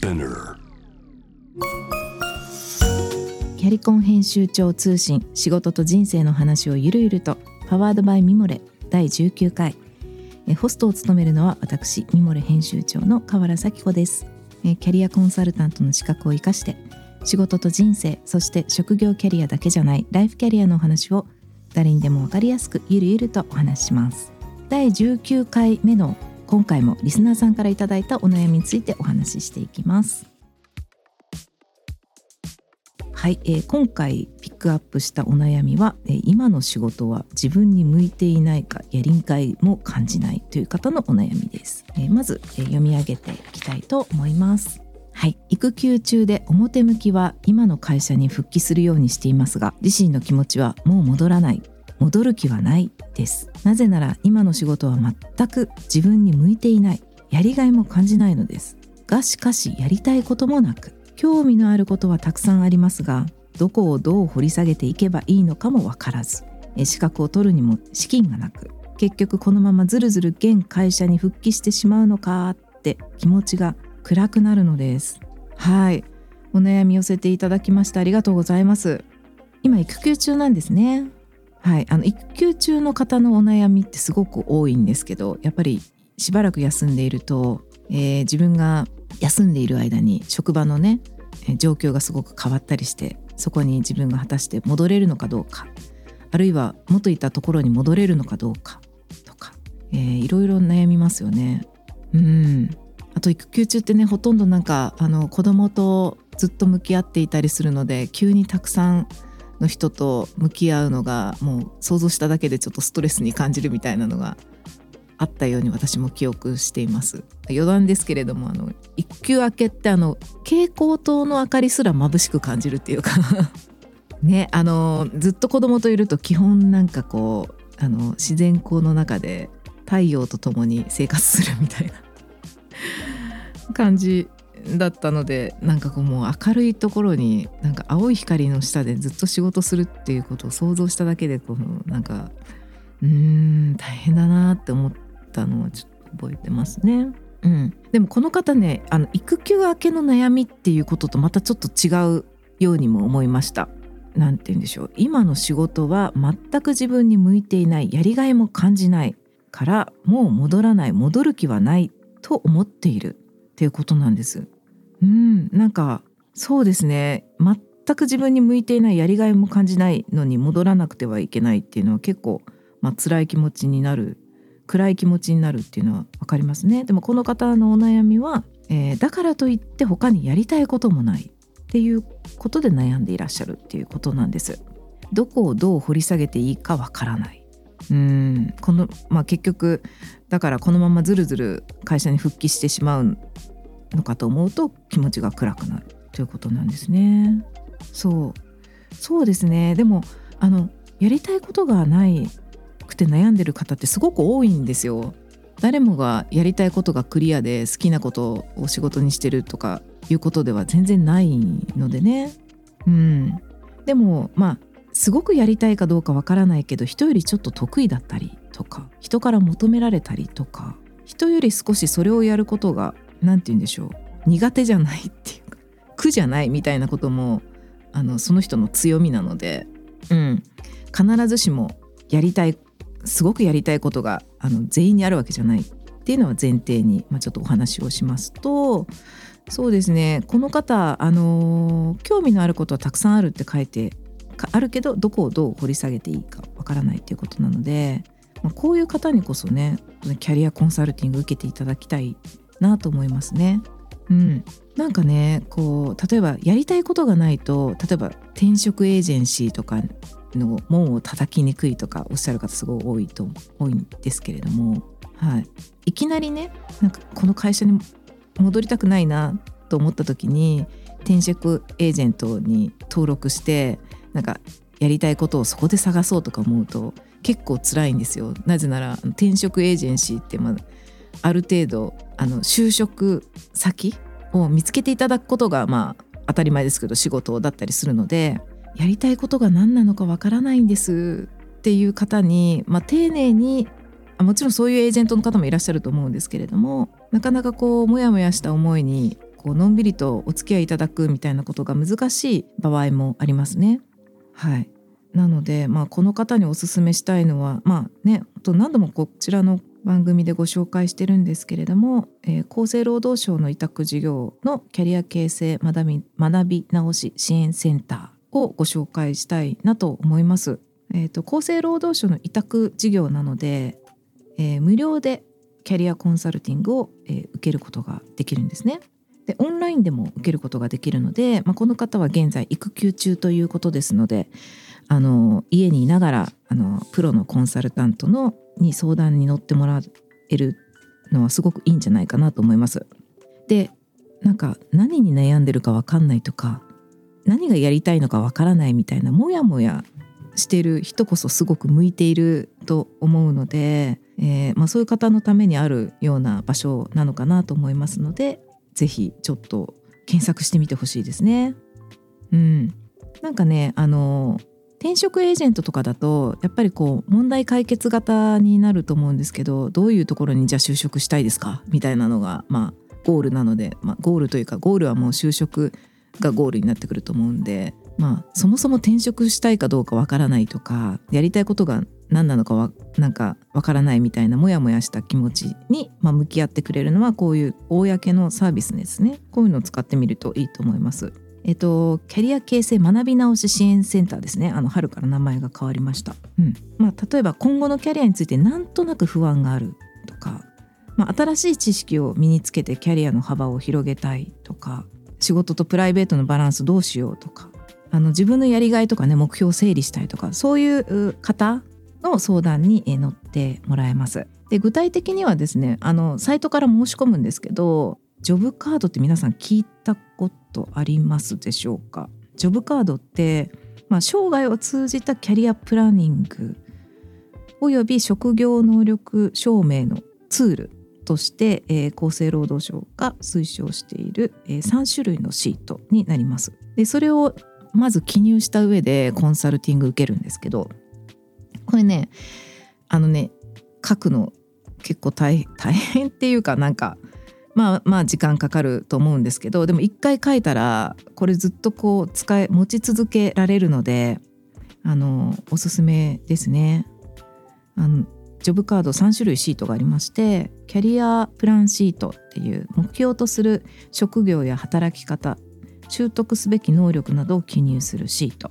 キャリコン編集長通信仕事と人生の話をゆるゆるとパワードバイミモレ第19回ホストを務めるのは私ミモレ編集長の河原咲子です。キャリアコンサルタントの資格を生かして仕事と人生そして職業キャリアだけじゃないライフキャリアの話を誰にでも分かりやすくゆるゆるとお話しします。第19回目の今回もリスナーさんからいただいたお悩みについてお話ししていきます。はい、えー今回ピックアップしたお悩みは、えー今の仕事は自分に向いていないかやりがいも感じないという方のお悩みです、えーまず、えー読み上げていきたいと思います。はい、育休中で表向きは今の会社に復帰するようにしていますが自身の気持ちはもう戻らない戻る気はないです。なぜなら今の仕事は全く自分に向いていない。やりがいも感じないのです。がしかしやりたいこともなく。興味のあることはたくさんありますがどこをどう掘り下げていけばいいのかもわからず。資格を取るにも資金がなく。結局このままずるずる現会社に復帰してしまうのかって気持ちが暗くなるのです。はい。お悩み寄せていただきましてありがとうございます。今育休中なんですね。はいあの育休中の方のお悩みってすごく多いんですけどやっぱりしばらく休んでいると、えー自分が休んでいる間に職場のね状況がすごく変わったりしてそこに自分が果たして戻れるのかどうかあるいは元いたところに戻れるのかどうかとか、えーいろいろ悩みますよね。うんあと育休中ってねほとんどなんかあの子供とずっと向き合っていたりするので急にたくさんの人と向き合うのがもう想像しただけでちょっとストレスに感じるみたいなのがあったように私も記憶しています。余談ですけれどもあの育休明けってあの蛍光灯の明かりすら眩しく感じるっていうか。ねあのずっと子供といると基本なんかこうあの自然光の中で太陽と共に生活するみたいな。感じだったのでなんかこうもう明るいところになんか青い光の下でずっと仕事するっていうことを想像しただけでこうなんかうーん大変だなって思ったのをちょっと覚えてますね。うん、でもこの方ねあの育休明けの悩みっていうこととまたちょっと違うようにも思いました。なんて言うんでしょう今の仕事は全く自分に向いていないやりがいも感じないからもう戻らない戻る気はないと思っているっていうことなんです。うんなんかそうですね全く自分に向いていないやりがいも感じないのに戻らなくてはいけないっていうのは結構、まあ辛い気持ちになる暗い気持ちになるっていうのは分かりますね。でもこの方のお悩みは、えーだからといって他にやりたいこともないっていうことで悩んでいらっしゃるっていうことなんです。どこをどう掘り下げていいかわからない。うんこのまあ結局だからこのままずるずる会社に復帰してしまうのかと思うと気持ちが暗くなるということなんですね。そうそうですねでもあのやりたいことがないくて悩んでる方ってすごく多いんですよ。誰もがやりたいことがクリアで好きなことを仕事にしてるとかいうことでは全然ないのでね。うん、でもまあすごくやりたいかどうかわからないけど人よりちょっと得意だったりとか人から求められたりとか人より少しそれをやることが何て言うんでしょう。苦手じゃないっていうか苦じゃないみたいなこともあのその人の強みなので、うん、必ずしもやりたいすごくやりたいことがあの全員にあるわけじゃないっていうのは前提に、まあ、ちょっとお話をしますとそうですね。この方、あの興味のあることはたくさんあるって書いてあるけどどこをどう掘り下げていいかわからないっていうことなので、まあ、こういう方にこそねキャリアコンサルティング受けていただきたいなと思いますね。うん、なんかねこう例えばやりたいことがないと例えば転職エージェンシーとかの門を叩きにくいとかおっしゃる方すごい多いと多いんですけれども、はい、いきなりねなんかこの会社に戻りたくないなと思った時に転職エージェントに登録してなんかやりたいことをそこで探そうとか思うと結構辛いんですよ。なぜなら転職エージェンシーってまあある程度あの就職先を見つけていただくことがまあ当たり前ですけど仕事だったりするのでやりたいことが何なのかわからないんですっていう方に、まあ、丁寧にもちろんそういうエージェントの方もいらっしゃると思うんですけれどもなかなかこうモヤモヤした思いにこうのんびりとお付き合いいただくみたいなことが難しい場合もありますね。はいなので、まあ、この方におすすめしたいのはまあね何度もこちらの番組でご紹介してるんですけれども、えー、厚生労働省の委託事業のキャリア形成学び学び直し支援センターをご紹介したいなと思います。えーと、厚生労働省の委託事業なので、えー、無料でキャリアコンサルティングを、えー、受けることができるんですね。でオンラインでも受けることができるので、まあ、この方は現在育休中ということですのであの家にいながらあのプロのコンサルタントのに相談に乗ってもらえるのはすごくいいんじゃないかなと思います。でなんか何に悩んでるか分かんないとか何がやりたいのか分からないみたいなモヤモヤしてる人こそすごく向いていると思うので、えー、まあ、そういう方のためにあるような場所なのかなと思いますので是非ちょっと検索してみてほしいですね。うん、なんかねあの転職エージェントとかだとやっぱりこう問題解決型になると思うんですけどどういうところにじゃあ就職したいですか？みたいなのがまあゴールなので、まあ、ゴールというかゴールはもう就職がゴールになってくると思うんでまあそもそも転職したいかどうかわからないとかやりたいことが何なのかわなんかわからないみたいなモヤモヤした気持ちに、まあ、向き合ってくれるのはこういう公のサービスですねこういうのを使ってみるといいと思います。えっと、キャリア形成学び直し支援センターですね。あの春から名前が変わりました、うん。まあ、例えば今後のキャリアについてなんとなく不安があるとか、まあ、新しい知識を身につけてキャリアの幅を広げたいとか。仕事とプライベートのバランスどうしようとか。あの自分のやりがいとかね目標を整理したいとか。そういう方の相談に乗ってもらえます。で具体的にはですねあのサイトから申し込むんですけどジョブカードって皆さん聞いたことありますでしょうか？ジョブカードって、まあ、生涯を通じたキャリアプランニングおよび職業能力証明のツールとして、えー、厚生労働省が推奨している、えー、3種類のシートになります。でそれをまず記入した上でコンサルティング受けるんですけどこれねあのね書くの結構大変っていうかなんかまあまあ時間かかると思うんですけどでも一回書いたらこれずっとこう使い持ち続けられるのであのおすすめですね。あのジョブカード3種類シートがありましてキャリアプランシートっていう目標とする職業や働き方習得すべき能力などを記入するシート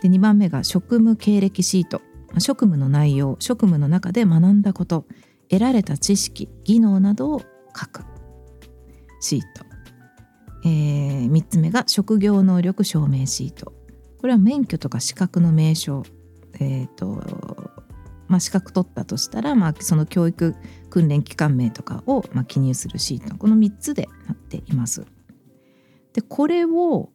で2番目が職務経歴シート職務の内容職務の中で学んだこと得られた知識技能などを書く。シート、えー、3つ目が職業能力証明シート。これは免許とか資格の名称。え、ー、とまあ、資格取ったとしたら、まあ、その教育訓練機関名とかを、まあ、記入するシート。この3つでなっています。でこれを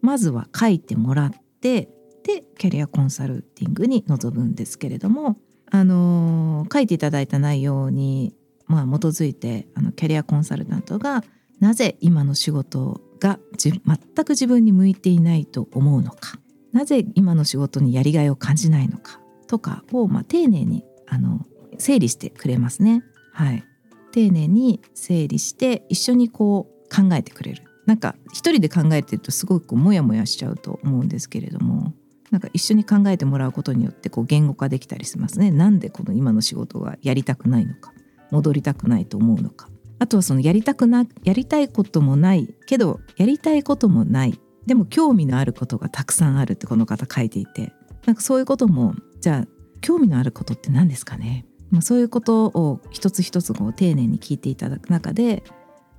まずは書いてもらってでキャリアコンサルティングに臨むんですけれども、あのー、書いていただいた内容にまあ、基づいてあのキャリアコンサルタントがなぜ今の仕事が全く自分に向いていないと思うのかなぜ今の仕事にやりがいを感じないのかとかを、まあ、丁寧にあの整理してくれますね。はい、丁寧に整理して一緒にこう考えてくれる。なんか一人で考えてるとすごくモヤモヤしちゃうと思うんですけれどもなんか一緒に考えてもらうことによってこう言語化できたりしますね。なんでこの今の仕事がやりたくないのか戻りたくないと思うのか。あとはそのやりたくなやりたいこともないけどやりたいこともない。でも興味のあることがたくさんあるってこの方書いていて。なんかそういうこともじゃあ興味のあることって何ですかね、まあ、そういうことを一つ一つこう丁寧に聞いていただく中で、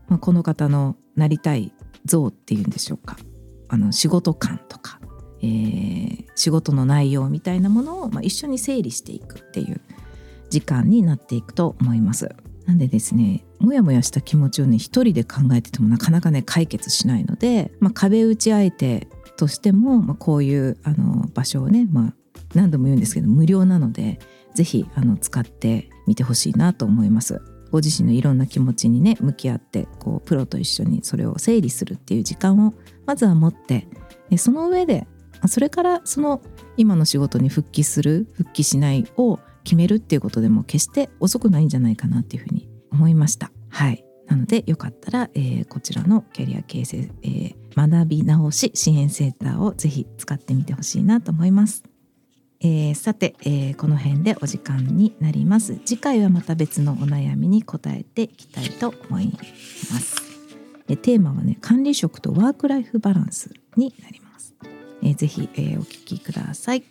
まあ、この方のなりたい像っていうんでしょうか。あの仕事感とか、えー、仕事の内容みたいなものを、まあ、一緒に整理していくっていう時間になっていくと思います。なんでですねもやもやした気持ちをね一人で考えててもなかなかね解決しないので、まあ、壁打ち相手としても、まあ、こういうあの場所をね、まあ、何度も言うんですけど無料なので是非あの使ってみてほしいなと思います。ご自身のいろんな気持ちにね向き合ってこうプロと一緒にそれを整理するっていう時間をまずは持ってその上でそれからその今の仕事に復帰する復帰しないを決めるっていうことでも決して遅くないんじゃないかなっていうふうに思いました。はい。なのでよかったら、えー、こちらのキャリア形成、えー、学び直し支援センターをぜひ使ってみてほしいなと思います。えー、さて、えー、この辺でお時間になります。次回はまた別のお悩みに答えていきたいと思います、えー、テーマはね管理職とワークライフバランスになります、えー、ぜひ、えー、お聞きください。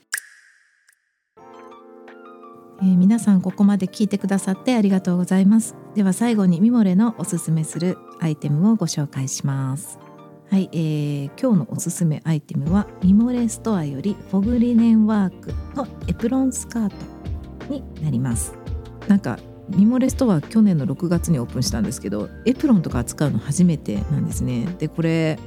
えー、皆さんここまで聞いてくださってありがとうございます。では最後にミモレのおすすめするアイテムをご紹介します。はい、えー、今日のおすすめアイテムはミモレストアよりフォグリネンワークのエプロンスカートになります。なんかミモレストア去年の6月にオープンしたんですけどエプロンとか扱うの初めてなんですね。でこれ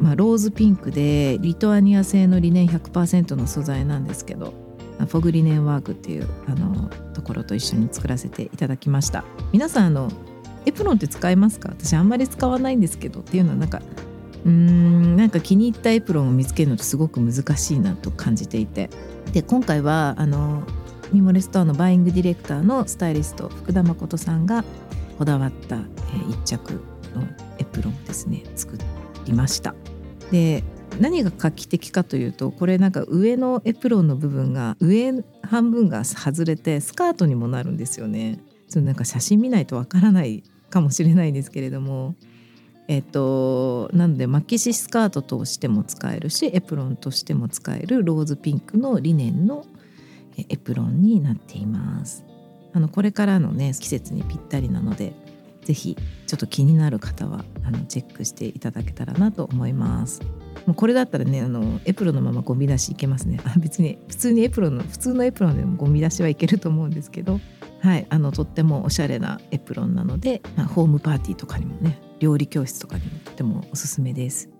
まあ、ローズピンクでリトアニア製のリネン100%の素材なんですけど fog linen work っていうあのところと一緒に作らせていただきました。皆さんあのエプロンって使いますか？私あんまり使わないんですけどっていうのはなんかうーんなんか気に入ったエプロンを見つけるのってすごく難しいなと感じていて。で今回はあのミモレストアのバイイングディレクターのスタイリスト福田麻琴さんがこだわった、えー、一着のエプロンですね作りました。で何が画期的かというとこれなんか上のエプロンの部分が上半分が外れてスカートにもなるんですよね。そなんか写真見ないとわからないかもしれないんですけれどもえっと、なので巻きシスカートとしても使えるしエプロンとしても使えるローズピンクのリネンのエプロンになっています。あのこれからのね季節にぴったりなので是非ちょっと気になる方はあのチェックしていただけたらなと思います。もうこれだったらねあのエプロンのままゴミ出しいけますね。あ別に普通にエプロンの普通のエプロンでもゴミ出しはいけると思うんですけど、はい、あのとってもおしゃれなエプロンなので、まあ、ホームパーティーとかにもね料理教室とかにもとてもおすすめです。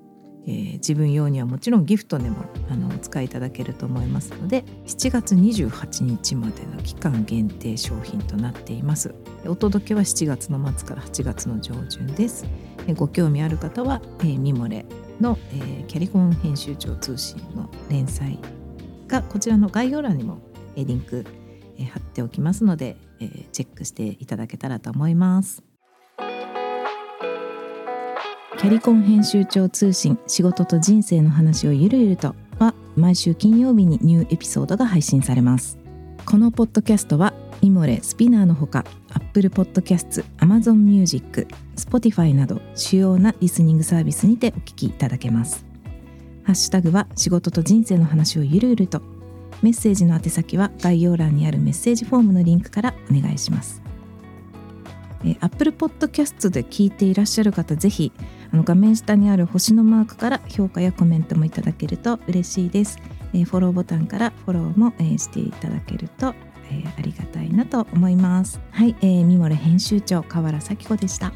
えー、自分用にはもちろんギフトでもあのお使いいただけると思いますので7月28日までの期間限定商品となっていますお届けは7月の末から8月の上旬です、え、ご興味ある方は、えー、ミモレの、えー、キャリコン編集長通信の連載がこちらの概要欄にも、えー、リンク、えー、貼っておきますので、えー、チェックしていただけたらと思います。キャリコン編集長通信仕事と人生の話をゆるゆるとは毎週金曜日にニューエピソードが配信されます。このポッドキャストはイモレスピナーのほか Apple Podcast、Amazon Music、Spotify など主要なリスニングサービスにてお聞きいただけます。ハッシュタグは仕事と人生の話をゆるゆると。メッセージの宛先は概要欄にあるメッセージフォームのリンクからお願いします。え Apple Podcast で聞いていらっしゃる方ぜひあの画面下にある星のマークから評価やコメントもいただけると嬉しいです。えー、フォローボタンからフォローも、えー、していただけると、えー、ありがたいなと思います。はい、えー、ミモレ編集長河原咲子でした。